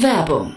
Werbung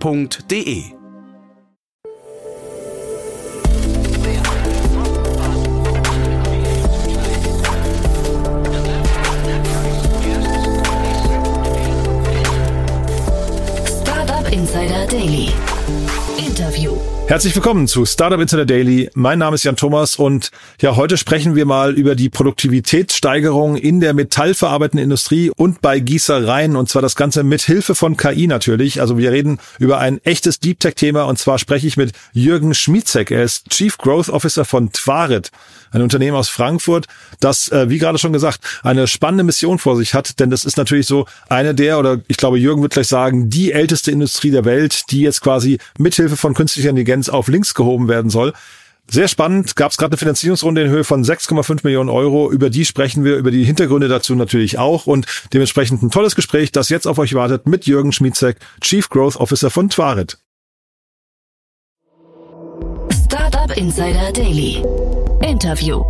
f.de. Insider Daily. Herzlich willkommen zu Startup Insider Daily. Mein Name ist Jan Thomas und ja, heute sprechen wir mal über die Produktivitätssteigerung in der metallverarbeitenden Industrie und bei Gießereien und zwar das Ganze mit Hilfe von KI natürlich. Also wir reden über ein echtes Deep Tech Thema und zwar spreche ich mit Jürgen Schmietzek. Er ist Chief Growth Officer von Twarit, ein Unternehmen aus Frankfurt, das, äh, wie gerade schon gesagt, eine spannende Mission vor sich hat, denn das ist natürlich so eine der, oder ich glaube, Jürgen wird gleich sagen, die älteste Industrie der Welt, die jetzt quasi mithilfe von künstlicher Intelligenz auf links gehoben werden soll. Sehr spannend, gab es gerade eine Finanzierungsrunde in Höhe von 6,5 Millionen Euro. Über die sprechen wir, über die Hintergründe dazu natürlich auch und dementsprechend ein tolles Gespräch, das jetzt auf euch wartet mit Jürgen Schmietzek, Chief Growth Officer von Twarit. Startup Insider Daily. Interview.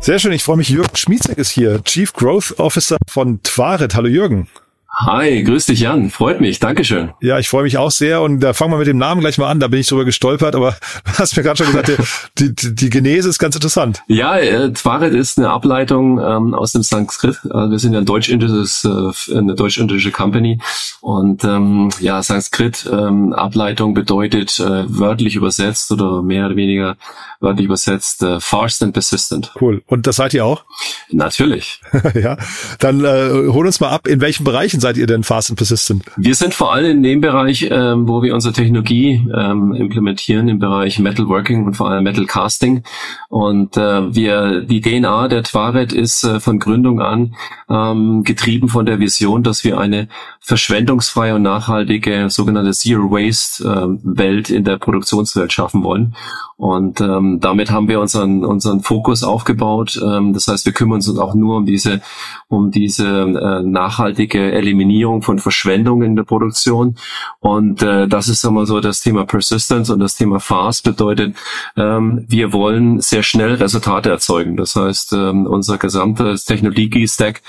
Sehr schön, ich freue mich. Jürgen Schmietzek ist hier, Chief Growth Officer von Twarit. Hallo Jürgen. Hi, grüß dich Jan, freut mich, Dankeschön. Ja, ich freue mich auch sehr und da fangen wir mit dem Namen gleich mal an, da bin ich drüber gestolpert, aber du hast mir gerade schon gesagt, die, die, die Genese ist ganz interessant. Ja, äh, Twaret ist eine Ableitung ähm, aus dem Sanskrit. Äh, wir sind ja ein deutsch-indisches, äh, eine deutsch-indische Company und ähm, ja, Sanskrit ähm, Ableitung bedeutet äh, wörtlich übersetzt oder mehr oder weniger wörtlich übersetzt äh, fast and persistent. Cool. Und das seid ihr auch? Natürlich. ja, dann äh, hol uns mal ab, in welchen Bereichen seid ihr denn fast and persistent? Wir sind vor allem in dem Bereich, ähm, wo wir unsere Technologie ähm, implementieren, im Bereich Metalworking und vor allem Metal Casting. Und äh, wir, die DNA der Twaret ist äh, von Gründung an ähm, getrieben von der Vision, dass wir eine verschwendungsfreie und nachhaltige sogenannte Zero Waste äh, Welt in der Produktionswelt schaffen wollen. Und ähm, damit haben wir unseren unseren Fokus aufgebaut. Ähm, das heißt, wir kümmern uns auch nur um diese um diese äh, nachhaltige Eliminierung von Verschwendung in der Produktion. Und äh, das ist immer so das Thema Persistence und das Thema Fast bedeutet, ähm, wir wollen sehr schnell Resultate erzeugen. Das heißt, ähm, unser gesamtes Technologie-Stack,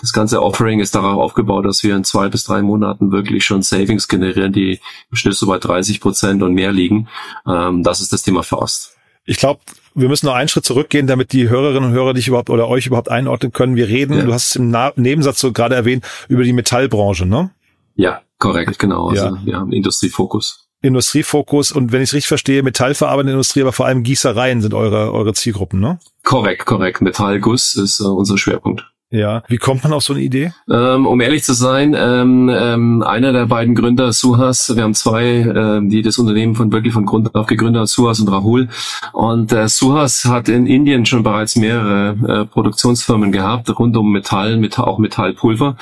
das ganze Offering ist darauf aufgebaut, dass wir in zwei bis drei Monaten wirklich schon Savings generieren, die im Schnitt so bei 30 Prozent und mehr liegen. Ähm, das ist das Thema Fast. Ich glaube, wir müssen noch einen Schritt zurückgehen, damit die Hörerinnen und Hörer dich überhaupt oder euch überhaupt einordnen können. Wir reden, ja. du hast es im Na Nebensatz so gerade erwähnt, über die Metallbranche, ne? Ja, korrekt, genau. Also ja. wir haben Industriefokus. Industriefokus und wenn ich es richtig verstehe, metallverarbeitende Industrie, aber vor allem Gießereien sind eure, eure Zielgruppen, ne? Korrekt, korrekt. Metallguss ist uh, unser Schwerpunkt. Ja, wie kommt man auf so eine Idee? Ähm, um ehrlich zu sein, ähm, ähm, einer der beiden Gründer, Suhas, wir haben zwei, ähm, die das Unternehmen von wirklich von Grund auf gegründet haben, Suhas und Rahul. Und äh, Suhas hat in Indien schon bereits mehrere äh, Produktionsfirmen gehabt, rund um Metall, mit, auch Metallpulver.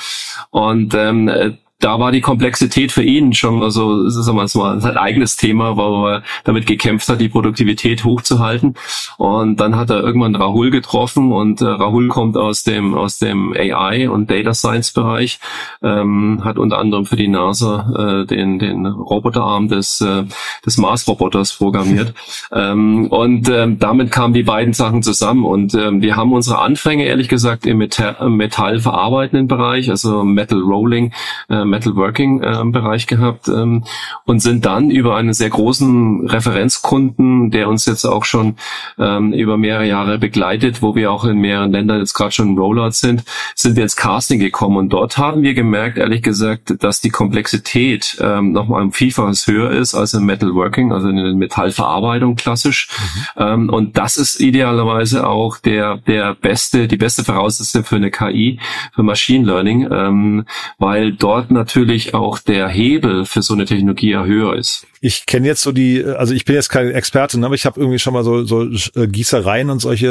Und ähm, äh, da war die Komplexität für ihn schon, also sagen wir mal, sein eigenes Thema, wo er damit gekämpft hat, die Produktivität hochzuhalten. Und dann hat er irgendwann Rahul getroffen und äh, Rahul kommt aus dem aus dem AI und Data Science Bereich, ähm, hat unter anderem für die NASA äh, den den Roboterarm des äh, des Mars Roboters programmiert. ähm, und ähm, damit kamen die beiden Sachen zusammen und ähm, wir haben unsere Anfänge ehrlich gesagt im Metall, Metallverarbeitenden Bereich, also Metal Rolling. Äh, Metalworking-Bereich ähm, gehabt ähm, und sind dann über einen sehr großen Referenzkunden, der uns jetzt auch schon ähm, über mehrere Jahre begleitet, wo wir auch in mehreren Ländern jetzt gerade schon Rollout sind, sind wir ins Casting gekommen und dort haben wir gemerkt, ehrlich gesagt, dass die Komplexität ähm, nochmal ein Vielfaches höher ist als im Metalworking, also in der Metallverarbeitung klassisch. Mhm. Ähm, und das ist idealerweise auch der der beste, die beste Voraussetzung für eine KI, für Machine Learning, ähm, weil dort natürlich auch der Hebel für so eine Technologie ja höher ist ich kenne jetzt so die, also ich bin jetzt kein Experte, ne, aber ich habe irgendwie schon mal so, so äh, Gießereien und solche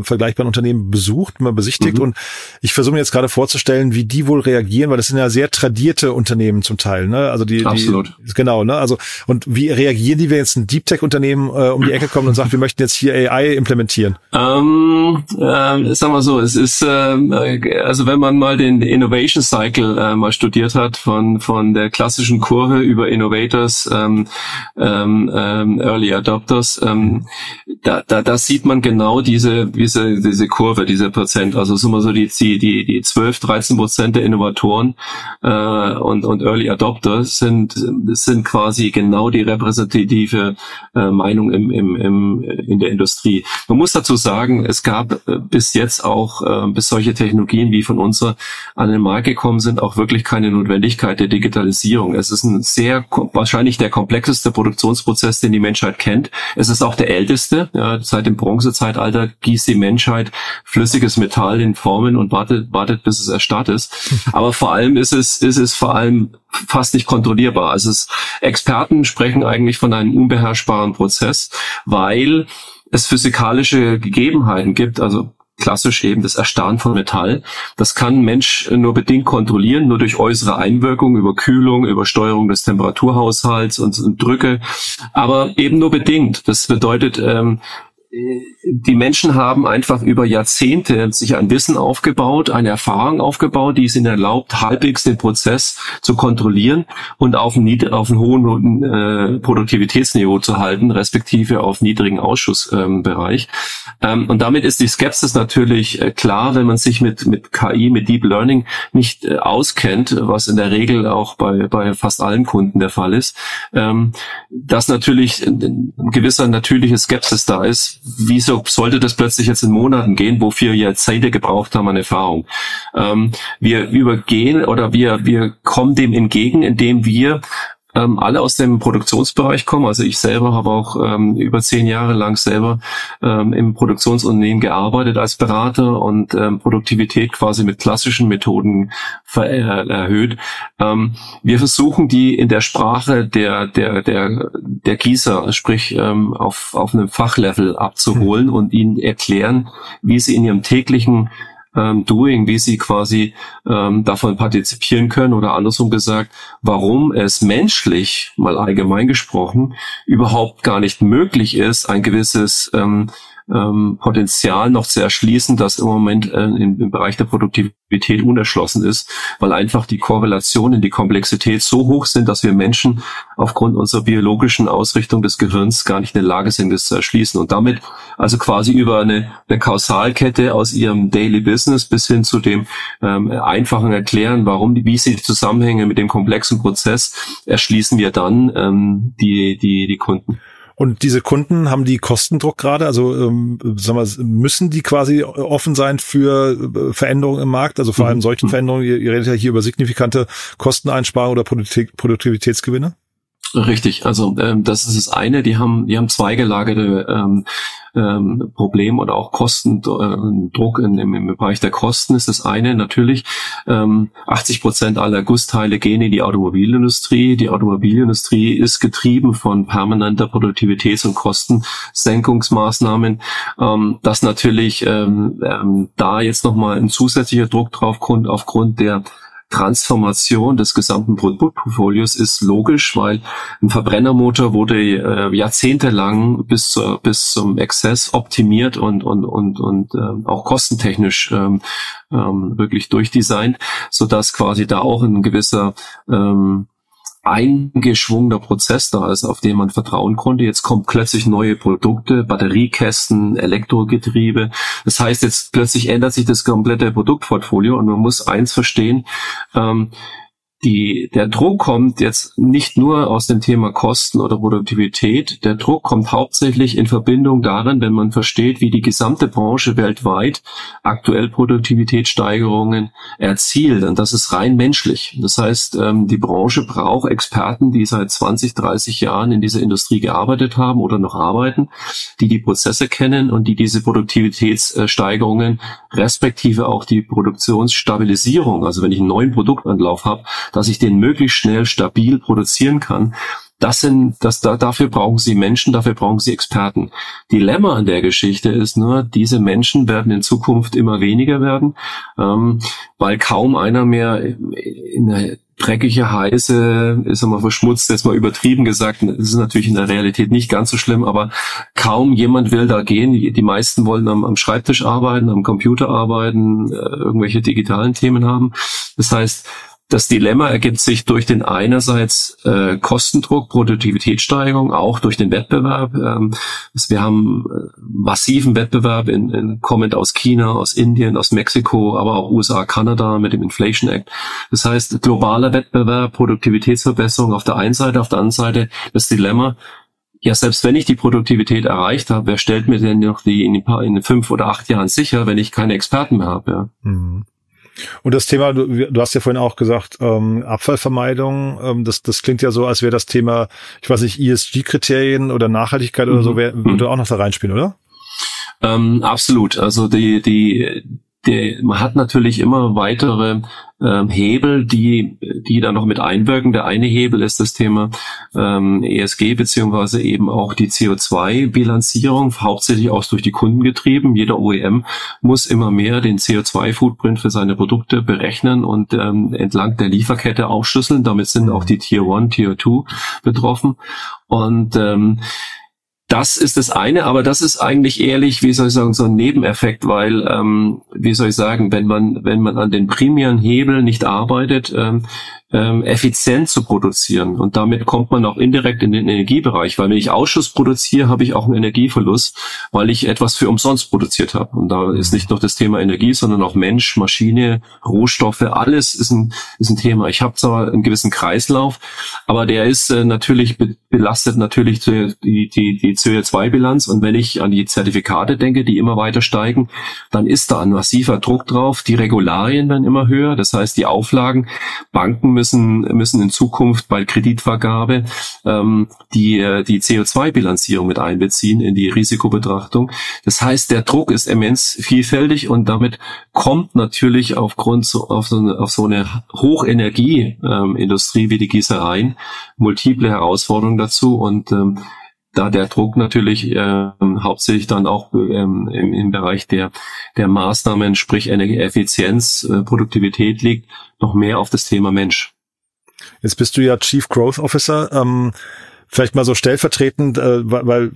äh, vergleichbaren Unternehmen besucht, mal besichtigt mhm. und ich versuche mir jetzt gerade vorzustellen, wie die wohl reagieren, weil das sind ja sehr tradierte Unternehmen zum Teil, ne? Also die, Absolut. die genau, ne? Also und wie reagieren die, wenn jetzt ein Deep Tech Unternehmen äh, um die Ecke kommt und sagt, wir möchten jetzt hier AI implementieren? Ähm, äh, sagen wir so, es ist äh, also wenn man mal den Innovation Cycle äh, mal studiert hat von von der klassischen Kurve über Innovators ähm, ähm, ähm, Early Adopters, ähm, da, da, da sieht man genau diese, diese, diese Kurve, diese Prozent. Also sind wir so die, die, die 12, 13 Prozent der Innovatoren äh, und, und Early Adopters sind, sind quasi genau die repräsentative äh, Meinung im, im, im, in der Industrie. Man muss dazu sagen, es gab äh, bis jetzt auch, äh, bis solche Technologien wie von unserer an den Markt gekommen sind, auch wirklich keine Notwendigkeit der Digitalisierung. Es ist ein sehr, wahrscheinlich der komplexeste Produktionsprozess, den die Menschheit kennt. Es ist auch der älteste. Ja, seit dem Bronzezeitalter gießt die Menschheit flüssiges Metall in Formen und wartet, wartet, bis es erstarrt ist. Aber vor allem ist es, ist es vor allem fast nicht kontrollierbar. Also es, Experten sprechen eigentlich von einem unbeherrschbaren Prozess, weil es physikalische Gegebenheiten gibt, also klassisch eben das Erstarren von Metall. Das kann Mensch nur bedingt kontrollieren, nur durch äußere Einwirkung, über Kühlung, über Steuerung des Temperaturhaushalts und, und Drücke, aber eben nur bedingt. Das bedeutet, ähm, die Menschen haben einfach über Jahrzehnte sich ein Wissen aufgebaut, eine Erfahrung aufgebaut, die es ihnen erlaubt, halbwegs den Prozess zu kontrollieren und auf einem, auf hohen äh, Produktivitätsniveau zu halten, respektive auf niedrigen Ausschussbereich. Ähm, und damit ist die Skepsis natürlich äh, klar, wenn man sich mit, mit KI, mit Deep Learning nicht äh, auskennt, was in der Regel auch bei, bei fast allen Kunden der Fall ist, ähm, dass natürlich ein gewisser natürliche Skepsis da ist, wieso sollte das plötzlich jetzt in Monaten gehen, wofür wir Jahrzehnte gebraucht haben an Erfahrung? Ähm, wir übergehen oder wir, wir kommen dem entgegen, indem wir ähm, alle aus dem Produktionsbereich kommen. Also ich selber habe auch ähm, über zehn Jahre lang selber ähm, im Produktionsunternehmen gearbeitet als Berater und ähm, Produktivität quasi mit klassischen Methoden äh, erhöht. Ähm, wir versuchen die in der Sprache der der der der Gießer, sprich ähm, auf auf einem Fachlevel abzuholen mhm. und ihnen erklären, wie sie in ihrem täglichen ähm, Doing, wie sie quasi ähm, davon partizipieren können oder andersrum gesagt, warum es menschlich, mal allgemein gesprochen, überhaupt gar nicht möglich ist, ein gewisses ähm, ähm, Potenzial noch zu erschließen, das im Moment äh, im, im, Bereich der Produktivität unerschlossen ist, weil einfach die Korrelationen, die Komplexität so hoch sind, dass wir Menschen aufgrund unserer biologischen Ausrichtung des Gehirns gar nicht in der Lage sind, das zu erschließen. Und damit also quasi über eine, eine Kausalkette aus ihrem Daily Business bis hin zu dem ähm, einfachen Erklären, warum, wie sie die Zusammenhänge mit dem komplexen Prozess erschließen wir dann ähm, die, die, die Kunden. Und diese Kunden haben die Kostendruck gerade, also ähm, sagen wir, müssen die quasi offen sein für äh, Veränderungen im Markt, also vor allem mhm. solchen Veränderungen. Ihr, ihr redet ja hier über signifikante Kosteneinsparungen oder Produktivitätsgewinne. Richtig, also ähm, das ist das eine. Die haben, die haben zwei gelagerte ähm, ähm, Problem oder auch Kostendruck äh, in, im, im Bereich der Kosten ist das eine natürlich. Ähm, 80 Prozent aller Gussteile gehen in die Automobilindustrie. Die Automobilindustrie ist getrieben von permanenter Produktivitäts- und Kostensenkungsmaßnahmen. Ähm, dass natürlich ähm, ähm, da jetzt nochmal ein zusätzlicher Druck drauf kommt aufgrund der Transformation des gesamten Produktportfolios ist logisch, weil ein Verbrennermotor wurde äh, jahrzehntelang bis, zur, bis zum Exzess optimiert und, und, und, und äh, auch kostentechnisch ähm, ähm, wirklich durchdesignt, so dass quasi da auch ein gewisser ähm, eingeschwungener Prozess da ist, auf den man vertrauen konnte. Jetzt kommen plötzlich neue Produkte, Batteriekästen, Elektrogetriebe. Das heißt, jetzt plötzlich ändert sich das komplette Produktportfolio und man muss eins verstehen, ähm, die, der Druck kommt jetzt nicht nur aus dem Thema Kosten oder Produktivität. Der Druck kommt hauptsächlich in Verbindung darin, wenn man versteht, wie die gesamte Branche weltweit aktuell Produktivitätssteigerungen erzielt. Und das ist rein menschlich. Das heißt, ähm, die Branche braucht Experten, die seit 20, 30 Jahren in dieser Industrie gearbeitet haben oder noch arbeiten, die die Prozesse kennen und die diese Produktivitätssteigerungen respektive auch die Produktionsstabilisierung, also wenn ich einen neuen Produktanlauf habe, dass ich den möglichst schnell stabil produzieren kann. Das sind, das, da, dafür brauchen Sie Menschen, dafür brauchen Sie Experten. Dilemma an der Geschichte ist nur, diese Menschen werden in Zukunft immer weniger werden, ähm, weil kaum einer mehr in der dreckige, heiße, ist einmal verschmutzt, jetzt mal übertrieben gesagt, das ist natürlich in der Realität nicht ganz so schlimm, aber kaum jemand will da gehen. Die meisten wollen am, am Schreibtisch arbeiten, am Computer arbeiten, äh, irgendwelche digitalen Themen haben. Das heißt, das Dilemma ergibt sich durch den einerseits äh, Kostendruck, Produktivitätssteigerung, auch durch den Wettbewerb. Ähm, wir haben äh, massiven Wettbewerb in, in, kommend aus China, aus Indien, aus Mexiko, aber auch USA, Kanada mit dem Inflation Act. Das heißt, globaler Wettbewerb, Produktivitätsverbesserung auf der einen Seite, auf der anderen Seite das Dilemma, ja, selbst wenn ich die Produktivität erreicht habe, wer stellt mir denn noch die in, ein paar, in fünf oder acht Jahren sicher, wenn ich keine Experten mehr habe? Ja? Mhm. Und das Thema, du, du, hast ja vorhin auch gesagt, ähm, Abfallvermeidung, ähm, das, das klingt ja so, als wäre das Thema, ich weiß nicht, ESG-Kriterien oder Nachhaltigkeit mhm. oder so, wär, würde auch noch da reinspielen, oder? Ähm, absolut. Also die, die, die, man hat natürlich immer weitere ähm, Hebel, die, die da noch mit einwirken. Der eine Hebel ist das Thema ähm, ESG beziehungsweise eben auch die CO2-Bilanzierung, hauptsächlich auch durch die Kunden getrieben. Jeder OEM muss immer mehr den CO2-Footprint für seine Produkte berechnen und ähm, entlang der Lieferkette aufschlüsseln. Damit sind auch die Tier 1, Tier 2 betroffen. Und ähm, das ist das eine, aber das ist eigentlich ehrlich, wie soll ich sagen, so ein Nebeneffekt, weil, ähm, wie soll ich sagen, wenn man, wenn man an den primären Hebel nicht arbeitet, ähm, ähm, effizient zu produzieren. Und damit kommt man auch indirekt in den Energiebereich, weil wenn ich Ausschuss produziere, habe ich auch einen Energieverlust, weil ich etwas für umsonst produziert habe. Und da ist nicht nur das Thema Energie, sondern auch Mensch, Maschine, Rohstoffe, alles ist ein, ist ein Thema. Ich habe zwar einen gewissen Kreislauf, aber der ist äh, natürlich be belastet natürlich die, die, die CO2-Bilanz. Und wenn ich an die Zertifikate denke, die immer weiter steigen, dann ist da ein massiver Druck drauf. Die Regularien werden immer höher. Das heißt, die Auflagen, Banken müssen müssen, müssen in Zukunft bei Kreditvergabe ähm, die, äh, die CO2-Bilanzierung mit einbeziehen in die Risikobetrachtung. Das heißt, der Druck ist immens vielfältig und damit kommt natürlich aufgrund so, auf, so eine, auf so eine Hochenergieindustrie ähm, wie die Gießereien multiple Herausforderungen dazu und ähm, da der Druck natürlich äh, hauptsächlich dann auch ähm, im, im Bereich der, der Maßnahmen, sprich Energieeffizienz, äh, Produktivität liegt, noch mehr auf das Thema Mensch. Jetzt bist du ja Chief Growth Officer. Ähm, vielleicht mal so stellvertretend, äh, weil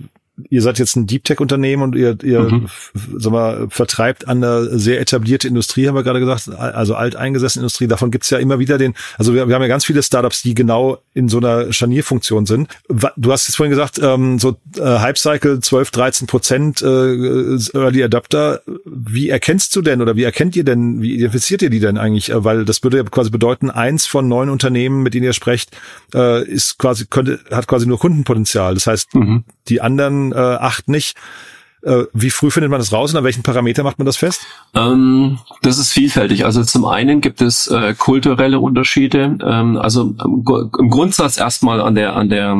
ihr seid jetzt ein Deep Tech Unternehmen und ihr, ihr mhm. sag mal, vertreibt an eine sehr etablierte Industrie, haben wir gerade gesagt, also alteingesessene Industrie. Davon gibt's ja immer wieder den, also wir, wir, haben ja ganz viele Startups, die genau in so einer Scharnierfunktion sind. Du hast jetzt vorhin gesagt, ähm, so äh, Hype Cycle 12, 13 Prozent äh, Early Adapter. Wie erkennst du denn oder wie erkennt ihr denn, wie identifiziert ihr die denn eigentlich? Äh, weil das würde ja quasi bedeuten, eins von neun Unternehmen, mit denen ihr sprecht, äh, ist quasi, könnte, hat quasi nur Kundenpotenzial. Das heißt, mhm. die anderen äh, acht nicht. Äh, wie früh findet man das raus und an welchen Parameter macht man das fest? Ähm, das ist vielfältig. Also zum einen gibt es äh, kulturelle Unterschiede. Ähm, also im Grundsatz erstmal an der an der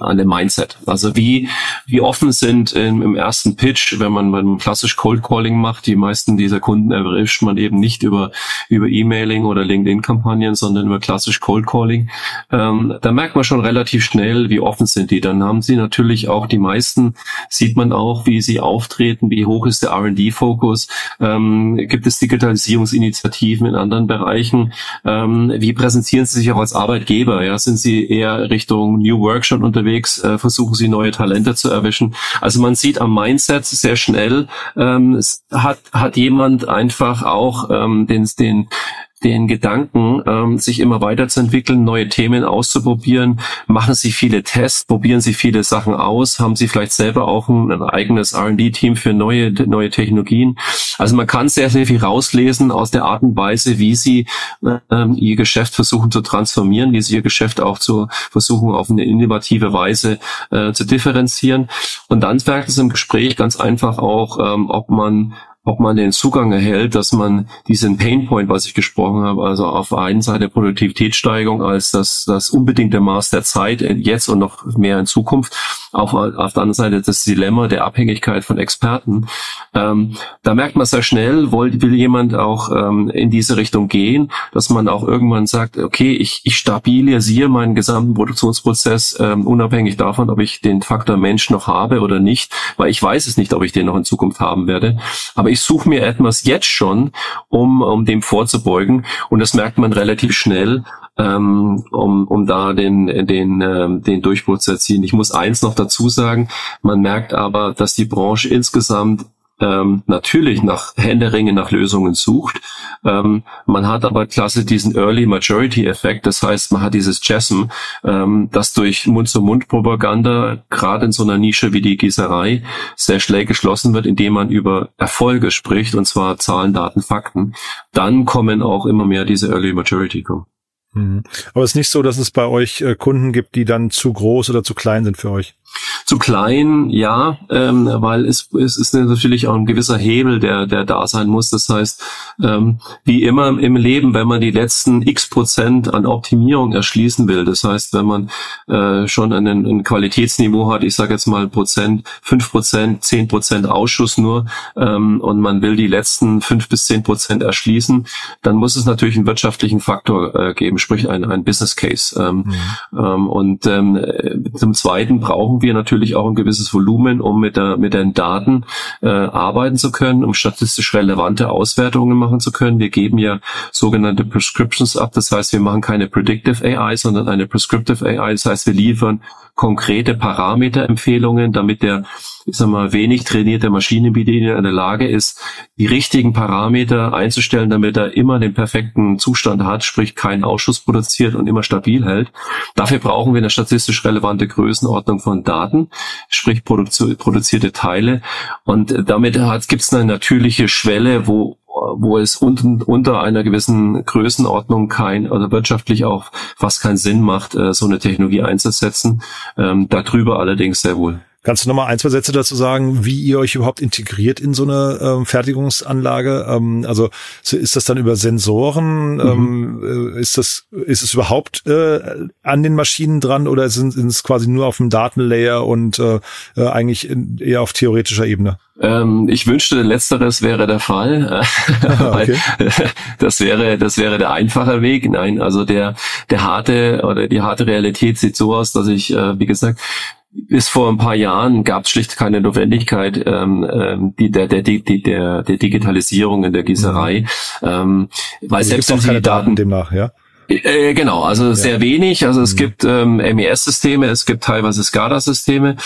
an dem Mindset. Also wie, wie offen sind im, im ersten Pitch, wenn man, wenn man klassisch Cold Calling macht, die meisten dieser Kunden erwischt man eben nicht über, über E-Mailing oder LinkedIn-Kampagnen, sondern über klassisch Cold Calling. Ähm, da merkt man schon relativ schnell, wie offen sind die. Dann haben sie natürlich auch die meisten, sieht man auch, wie sie auftreten, wie hoch ist der R&D-Fokus, ähm, gibt es Digitalisierungsinitiativen in anderen Bereichen, ähm, wie präsentieren sie sich auch als Arbeitgeber, ja, sind sie eher Richtung New Work schon unterwegs, unterwegs, äh, versuchen sie neue Talente zu erwischen. Also man sieht am Mindset sehr schnell, ähm, hat, hat jemand einfach auch ähm, den, den den Gedanken, ähm, sich immer weiterzuentwickeln, neue Themen auszuprobieren. Machen Sie viele Tests, probieren Sie viele Sachen aus, haben Sie vielleicht selber auch ein, ein eigenes R&D-Team für neue, neue Technologien. Also man kann sehr, sehr viel rauslesen aus der Art und Weise, wie Sie ähm, Ihr Geschäft versuchen zu transformieren, wie Sie Ihr Geschäft auch zu versuchen, auf eine innovative Weise äh, zu differenzieren. Und dann merkt es im Gespräch ganz einfach auch, ähm, ob man ob man den Zugang erhält, dass man diesen Painpoint, was ich gesprochen habe, also auf der einen Seite Produktivitätssteigerung als das, das unbedingte Maß der Zeit jetzt und noch mehr in Zukunft, auf, auf der anderen Seite das Dilemma der Abhängigkeit von Experten. Ähm, da merkt man sehr schnell, will, will jemand auch ähm, in diese Richtung gehen, dass man auch irgendwann sagt, okay, ich, ich stabilisiere meinen gesamten Produktionsprozess ähm, unabhängig davon, ob ich den Faktor Mensch noch habe oder nicht, weil ich weiß es nicht, ob ich den noch in Zukunft haben werde. Aber ich suche mir etwas jetzt schon, um, um dem vorzubeugen. Und das merkt man relativ schnell, ähm, um, um da den, den, ähm, den Durchbruch zu erzielen. Ich muss eins noch dazu sagen, man merkt aber, dass die Branche insgesamt ähm, natürlich nach Händeringen nach Lösungen sucht. Ähm, man hat aber klasse diesen Early Majority Effekt. Das heißt, man hat dieses JASM, ähm, das durch Mund-zu-Mund-Propaganda gerade in so einer Nische wie die Gießerei sehr schnell geschlossen wird, indem man über Erfolge spricht, und zwar Zahlen, Daten, Fakten. Dann kommen auch immer mehr diese Early Majority kommen. Mhm. Aber es ist nicht so, dass es bei euch äh, Kunden gibt, die dann zu groß oder zu klein sind für euch. Zu klein, ja, ähm, weil es, es ist natürlich auch ein gewisser Hebel, der, der da sein muss. Das heißt, ähm, wie immer im Leben, wenn man die letzten x Prozent an Optimierung erschließen will, das heißt, wenn man äh, schon einen, ein Qualitätsniveau hat, ich sage jetzt mal Prozent, fünf Prozent, zehn Prozent Ausschuss nur, ähm, und man will die letzten fünf bis zehn Prozent erschließen, dann muss es natürlich einen wirtschaftlichen Faktor äh, geben, sprich ein, ein Business Case. Ähm, mhm. ähm, und ähm, zum Zweiten brauchen wir natürlich natürlich auch ein gewisses Volumen, um mit, der, mit den Daten äh, arbeiten zu können, um statistisch relevante Auswertungen machen zu können. Wir geben ja sogenannte Prescriptions ab. Das heißt, wir machen keine Predictive AI, sondern eine Prescriptive AI. Das heißt, wir liefern konkrete Parameterempfehlungen, damit der, ich sag mal, wenig trainierte Maschinenbediener in der Lage ist, die richtigen Parameter einzustellen, damit er immer den perfekten Zustand hat, sprich keinen Ausschuss produziert und immer stabil hält. Dafür brauchen wir eine statistisch relevante Größenordnung von Daten, sprich produzierte Teile. Und damit gibt es eine natürliche Schwelle, wo wo es unten, unter einer gewissen Größenordnung kein oder wirtschaftlich auch fast keinen Sinn macht, äh, so eine Technologie einzusetzen. Ähm, darüber allerdings sehr wohl. Kannst du nochmal ein, zwei Sätze dazu sagen, wie ihr euch überhaupt integriert in so eine ähm, Fertigungsanlage? Ähm, also ist das dann über Sensoren? Mhm. Ähm, äh, ist das ist es überhaupt äh, an den Maschinen dran oder sind, sind es quasi nur auf dem Datenlayer und äh, äh eigentlich in, eher auf theoretischer Ebene? Ähm, ich wünschte, letzteres wäre der Fall. Ah, okay. das wäre, das wäre der einfache Weg. Nein, also der, der harte oder die harte Realität sieht so aus, dass ich, äh, wie gesagt, bis vor ein paar Jahren gab es schlicht keine Notwendigkeit ähm, ähm, die, der, der, der, der, der Digitalisierung in der Gießerei, mhm. ähm, weil also selbst wenn Sie die Daten demnach, ja. Äh, genau, also ja. sehr wenig. Also es mhm. gibt ähm, MES-Systeme, es gibt teilweise SCADA-Systeme.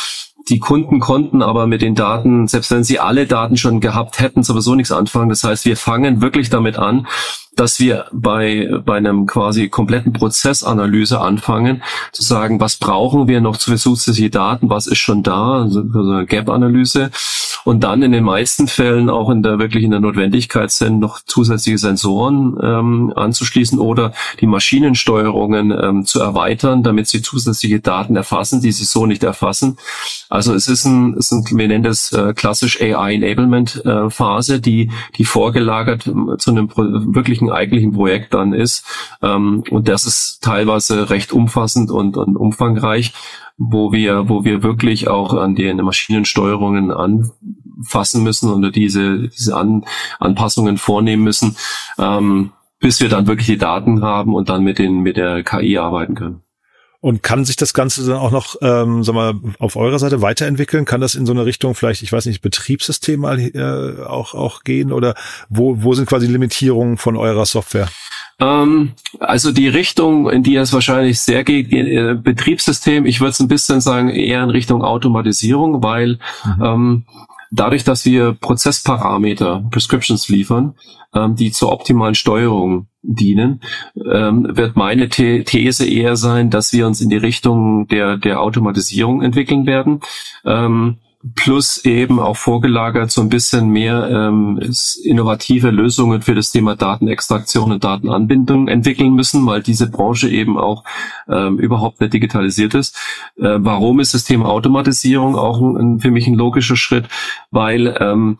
Die Kunden konnten aber mit den Daten, selbst wenn sie alle Daten schon gehabt hätten, sowieso nichts anfangen. Das heißt, wir fangen wirklich damit an, dass wir bei, bei einem quasi kompletten Prozessanalyse anfangen, zu sagen, was brauchen wir noch für zusätzliche Daten, was ist schon da, also eine Gap-Analyse und dann in den meisten Fällen auch in der wirklich in der Notwendigkeit sind, noch zusätzliche Sensoren ähm, anzuschließen oder die Maschinensteuerungen ähm, zu erweitern, damit sie zusätzliche Daten erfassen, die sie so nicht erfassen. Also es ist ein, es ist ein wir nennen das äh, klassisch AI-Enablement-Phase, äh, die, die vorgelagert zu einem wirklichen eigentlichen, eigentlichen Projekt dann ist. Ähm, und das ist teilweise recht umfassend und, und umfangreich, wo wir, wo wir wirklich auch an den Maschinensteuerungen anfassen müssen und diese, diese an, Anpassungen vornehmen müssen, ähm, bis wir dann wirklich die Daten haben und dann mit den, mit der KI arbeiten können. Und kann sich das Ganze dann auch noch, ähm, sag mal, auf eurer Seite weiterentwickeln? Kann das in so eine Richtung vielleicht, ich weiß nicht, Betriebssystem mal äh, auch auch gehen? Oder wo wo sind quasi Limitierungen von eurer Software? Ähm, also die Richtung, in die es wahrscheinlich sehr geht, äh, Betriebssystem. Ich würde es ein bisschen sagen eher in Richtung Automatisierung, weil mhm. ähm, dadurch, dass wir Prozessparameter, Prescriptions liefern, ähm, die zur optimalen Steuerung dienen, ähm, wird meine The These eher sein, dass wir uns in die Richtung der, der Automatisierung entwickeln werden. Ähm, plus eben auch vorgelagert so ein bisschen mehr ähm, innovative Lösungen für das Thema Datenextraktion und Datenanbindung entwickeln müssen, weil diese Branche eben auch ähm, überhaupt nicht digitalisiert ist. Äh, warum ist das Thema Automatisierung auch ein, für mich ein logischer Schritt? Weil ähm,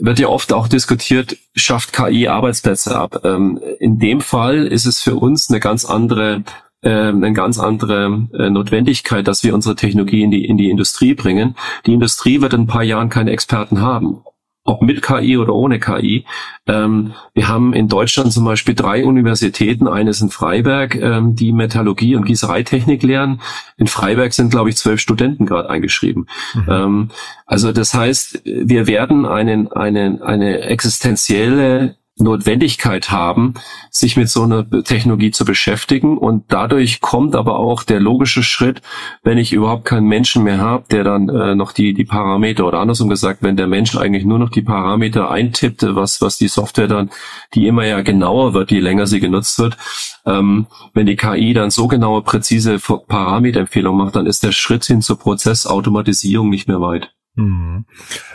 wird ja oft auch diskutiert, schafft KI Arbeitsplätze ab. Ähm, in dem Fall ist es für uns eine ganz andere äh, eine ganz andere äh, Notwendigkeit, dass wir unsere Technologie in die, in die Industrie bringen. Die Industrie wird in ein paar Jahren keine Experten haben ob mit KI oder ohne KI. Ähm, wir haben in Deutschland zum Beispiel drei Universitäten, eines in Freiberg, ähm, die Metallurgie und Gießereitechnik lehren. In Freiberg sind, glaube ich, zwölf Studenten gerade eingeschrieben. Mhm. Ähm, also das heißt, wir werden einen, einen, eine existenzielle Notwendigkeit haben, sich mit so einer Technologie zu beschäftigen. Und dadurch kommt aber auch der logische Schritt, wenn ich überhaupt keinen Menschen mehr habe, der dann äh, noch die, die Parameter oder andersrum gesagt, wenn der Mensch eigentlich nur noch die Parameter eintippt, was, was die Software dann, die immer ja genauer wird, je länger sie genutzt wird, ähm, wenn die KI dann so genaue, präzise Parameterempfehlungen macht, dann ist der Schritt hin zur Prozessautomatisierung nicht mehr weit. Mhm.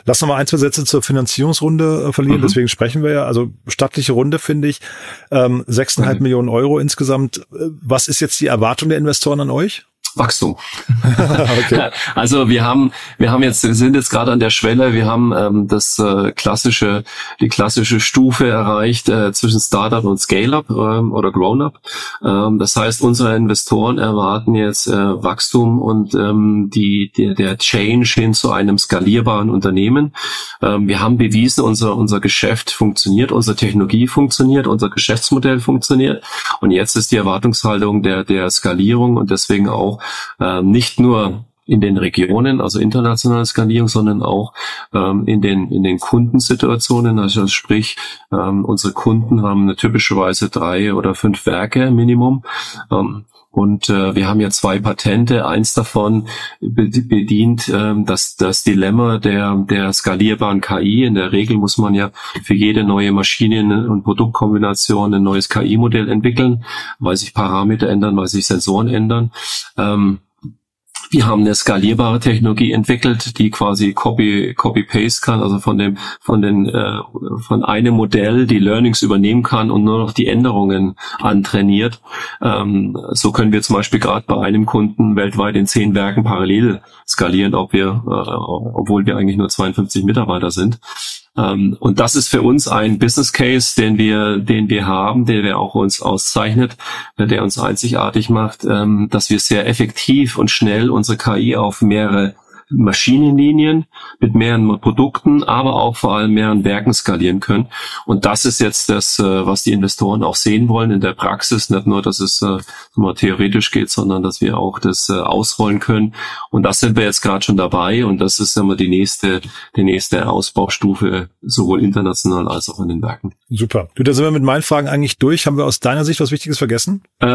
Lass noch mal ein, zwei Sätze zur Finanzierungsrunde äh, verlieren. Mhm. Deswegen sprechen wir ja. Also stattliche Runde finde ich. Ähm, 6,5 mhm. Millionen Euro insgesamt. Äh, was ist jetzt die Erwartung der Investoren an euch? Wachstum. okay. Also wir haben, wir haben jetzt, wir sind jetzt gerade an der Schwelle, wir haben ähm, das äh, klassische, die klassische Stufe erreicht äh, zwischen Startup und Scale-up ähm, oder Grown-up. Ähm, das heißt, unsere Investoren erwarten jetzt äh, Wachstum und ähm, die, der, der Change hin zu einem skalierbaren Unternehmen. Ähm, wir haben bewiesen, unser, unser Geschäft funktioniert, unsere Technologie funktioniert, unser Geschäftsmodell funktioniert. Und jetzt ist die Erwartungshaltung der, der Skalierung und deswegen auch äh, nicht nur in den Regionen, also internationale Skalierung, sondern auch ähm, in den in den Kundensituationen. Also sprich, ähm, unsere Kunden haben typischerweise drei oder fünf Werke Minimum. Ähm, und äh, wir haben ja zwei Patente. Eins davon bedient äh, das, das Dilemma der, der skalierbaren KI. In der Regel muss man ja für jede neue Maschinen- und Produktkombination ein neues KI-Modell entwickeln, weil sich Parameter ändern, weil sich Sensoren ändern. Ähm, wir haben eine skalierbare Technologie entwickelt, die quasi Copy Copy Paste kann, also von dem von den äh, von einem Modell die Learnings übernehmen kann und nur noch die Änderungen antrainiert. Ähm, so können wir zum Beispiel gerade bei einem Kunden weltweit in zehn Werken parallel skalieren, ob wir, äh, obwohl wir eigentlich nur 52 Mitarbeiter sind. Ähm, und das ist für uns ein Business Case, den wir, den wir haben, der wir auch uns auszeichnet, der uns einzigartig macht, ähm, dass wir sehr effektiv und schnell unsere KI auf mehrere Maschinenlinien mit mehreren Produkten, aber auch vor allem mehreren Werken skalieren können. Und das ist jetzt das, äh, was die Investoren auch sehen wollen in der Praxis. Nicht nur, dass es äh, mal theoretisch geht, sondern dass wir auch das äh, ausrollen können. Und das sind wir jetzt gerade schon dabei. Und das ist immer die nächste, die nächste Ausbaustufe, sowohl international als auch in den Werken. Super. Du, da sind wir mit meinen Fragen eigentlich durch. Haben wir aus deiner Sicht was Wichtiges vergessen? Äh,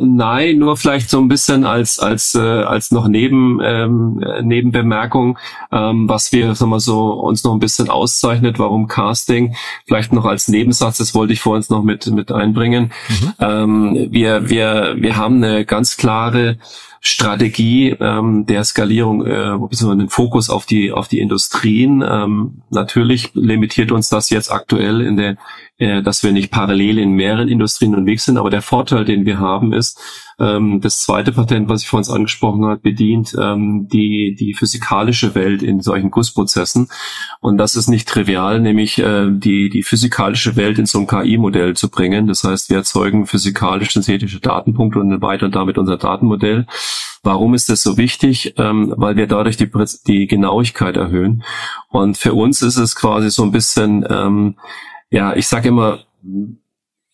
nein, nur vielleicht so ein bisschen als, als, äh, als noch neben, ähm, Nebenbemerkung, ähm, was wir sagen wir so uns noch ein bisschen auszeichnet, warum Casting vielleicht noch als Nebensatz, das wollte ich vor uns noch mit mit einbringen. Mhm. Ähm, wir wir wir haben eine ganz klare Strategie ähm, der Skalierung, äh, beziehungsweise den Fokus auf die auf die Industrien. Ähm, natürlich limitiert uns das jetzt aktuell in der, äh, dass wir nicht parallel in mehreren Industrien unterwegs sind. Aber der Vorteil, den wir haben, ist, ähm, das zweite Patent, was ich vor uns angesprochen habe, bedient ähm, die, die physikalische Welt in solchen Gussprozessen. Und das ist nicht trivial, nämlich äh, die, die physikalische Welt in so ein KI-Modell zu bringen. Das heißt, wir erzeugen physikalisch-synthetische Datenpunkte und erweitern damit unser Datenmodell. Warum ist das so wichtig? Ähm, weil wir dadurch die, die Genauigkeit erhöhen. Und für uns ist es quasi so ein bisschen, ähm, ja, ich sage immer,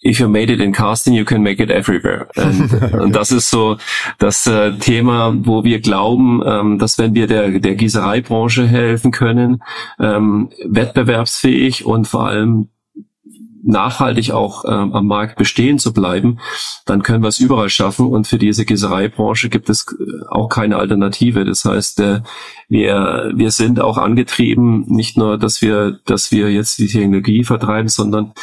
if you made it in casting, you can make it everywhere. Und, okay. und das ist so das äh, Thema, wo wir glauben, ähm, dass wenn wir der, der Gießereibranche helfen können, ähm, wettbewerbsfähig und vor allem nachhaltig auch ähm, am Markt bestehen zu bleiben, dann können wir es überall schaffen. Und für diese Gießereibranche gibt es äh, auch keine Alternative. Das heißt, äh, wir, wir sind auch angetrieben, nicht nur, dass wir, dass wir jetzt die Technologie vertreiben, sondern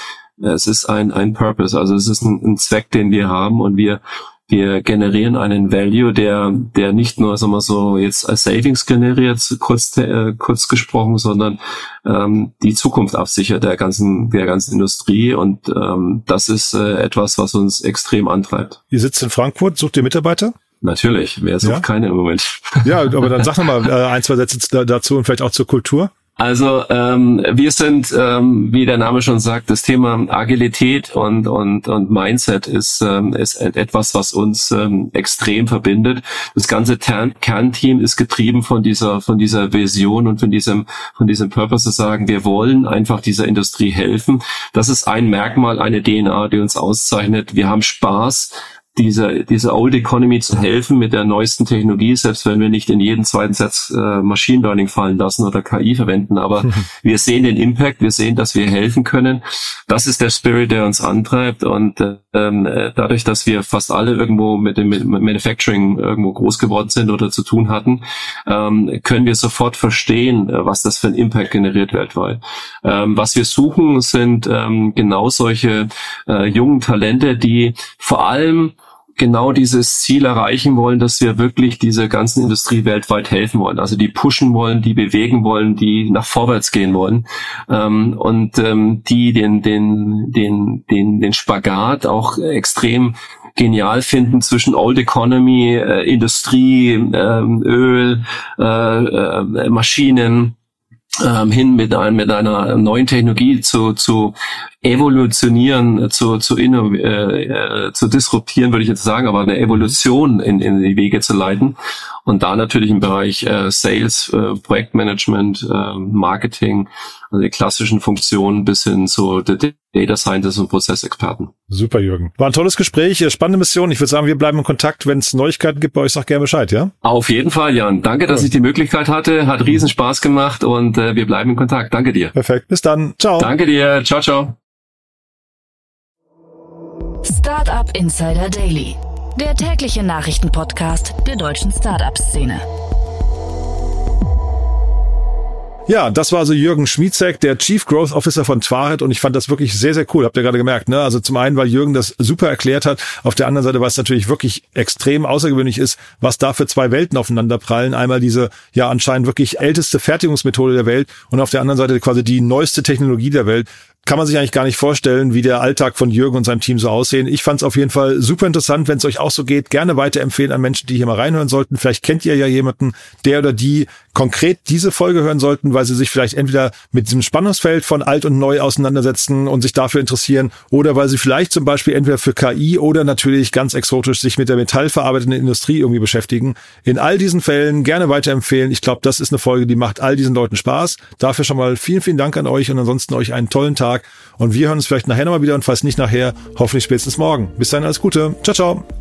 es ist ein, ein Purpose, also es ist ein, ein Zweck, den wir haben und wir, wir generieren einen Value, der, der nicht nur, sagen wir so, jetzt als Savings generiert, kurz, äh, kurz gesprochen, sondern ähm, die Zukunft absichert der ganzen, der ganzen Industrie. Und ähm, das ist äh, etwas, was uns extrem antreibt. Ihr sitzt in Frankfurt, sucht ihr Mitarbeiter? Natürlich, wer sucht ja? keine im Moment? Ja, aber dann sag noch mal äh, ein, zwei Sätze dazu und vielleicht auch zur Kultur. Also ähm, wir sind, ähm, wie der Name schon sagt, das Thema Agilität und und und Mindset ist ähm, ist etwas, was uns ähm, extrem verbindet. Das ganze Kernteam ist getrieben von dieser von dieser Vision und von diesem von diesem Purpose zu sagen, wir wollen einfach dieser Industrie helfen. Das ist ein Merkmal, eine DNA, die uns auszeichnet. Wir haben Spaß dieser, dieser Old Economy zu helfen mit der neuesten Technologie, selbst wenn wir nicht in jeden zweiten Satz äh, Machine Learning fallen lassen oder KI verwenden. Aber wir sehen den Impact, wir sehen, dass wir helfen können. Das ist der Spirit, der uns antreibt. Und ähm, dadurch, dass wir fast alle irgendwo mit dem Manufacturing irgendwo groß geworden sind oder zu tun hatten, ähm, können wir sofort verstehen, äh, was das für ein Impact generiert weltweit. Ähm, was wir suchen, sind ähm, genau solche äh, jungen Talente, die vor allem genau dieses Ziel erreichen wollen, dass wir wirklich diese ganzen Industrie weltweit helfen wollen. Also die pushen wollen, die bewegen wollen, die nach vorwärts gehen wollen ähm, und ähm, die den den den den den Spagat auch extrem genial finden zwischen Old Economy, äh, Industrie, äh, Öl, äh, äh, Maschinen ähm, hin mit, ein, mit einer neuen Technologie zu, zu evolutionieren, zu, zu, äh, äh, zu disruptieren, würde ich jetzt sagen, aber eine Evolution in, in die Wege zu leiten. Und da natürlich im Bereich äh, Sales, äh, Projektmanagement, äh, Marketing, also die klassischen Funktionen bis hin zu Data Scientists und Prozessexperten. Super, Jürgen. War ein tolles Gespräch, spannende Mission. Ich würde sagen, wir bleiben in Kontakt. Wenn es Neuigkeiten gibt bei euch, sag gerne Bescheid, ja? Auf jeden Fall, Jan. Danke, dass ich die Möglichkeit hatte. Hat riesen Spaß gemacht und äh, wir bleiben in Kontakt. Danke dir. Perfekt. Bis dann. Ciao. Danke dir. Ciao, ciao. Startup Insider Daily der tägliche Nachrichtenpodcast der deutschen Startup-Szene. Ja, das war also Jürgen Schmietzek, der Chief Growth Officer von Twaret und ich fand das wirklich sehr, sehr cool. Habt ihr gerade gemerkt, ne? Also zum einen, weil Jürgen das super erklärt hat, auf der anderen Seite, weil es natürlich wirklich extrem außergewöhnlich ist, was da für zwei Welten aufeinander prallen. Einmal diese ja anscheinend wirklich älteste Fertigungsmethode der Welt und auf der anderen Seite quasi die neueste Technologie der Welt kann man sich eigentlich gar nicht vorstellen, wie der Alltag von Jürgen und seinem Team so aussehen. Ich fand es auf jeden Fall super interessant. Wenn es euch auch so geht, gerne weiterempfehlen an Menschen, die hier mal reinhören sollten. Vielleicht kennt ihr ja jemanden, der oder die konkret diese Folge hören sollten, weil sie sich vielleicht entweder mit diesem Spannungsfeld von alt und neu auseinandersetzen und sich dafür interessieren oder weil sie vielleicht zum Beispiel entweder für KI oder natürlich ganz exotisch sich mit der metallverarbeitenden Industrie irgendwie beschäftigen. In all diesen Fällen gerne weiterempfehlen. Ich glaube, das ist eine Folge, die macht all diesen Leuten Spaß. Dafür schon mal vielen, vielen Dank an euch und ansonsten euch einen tollen Tag. Und wir hören uns vielleicht nachher nochmal wieder und falls nicht nachher, hoffentlich spätestens morgen. Bis dahin alles Gute. Ciao, ciao.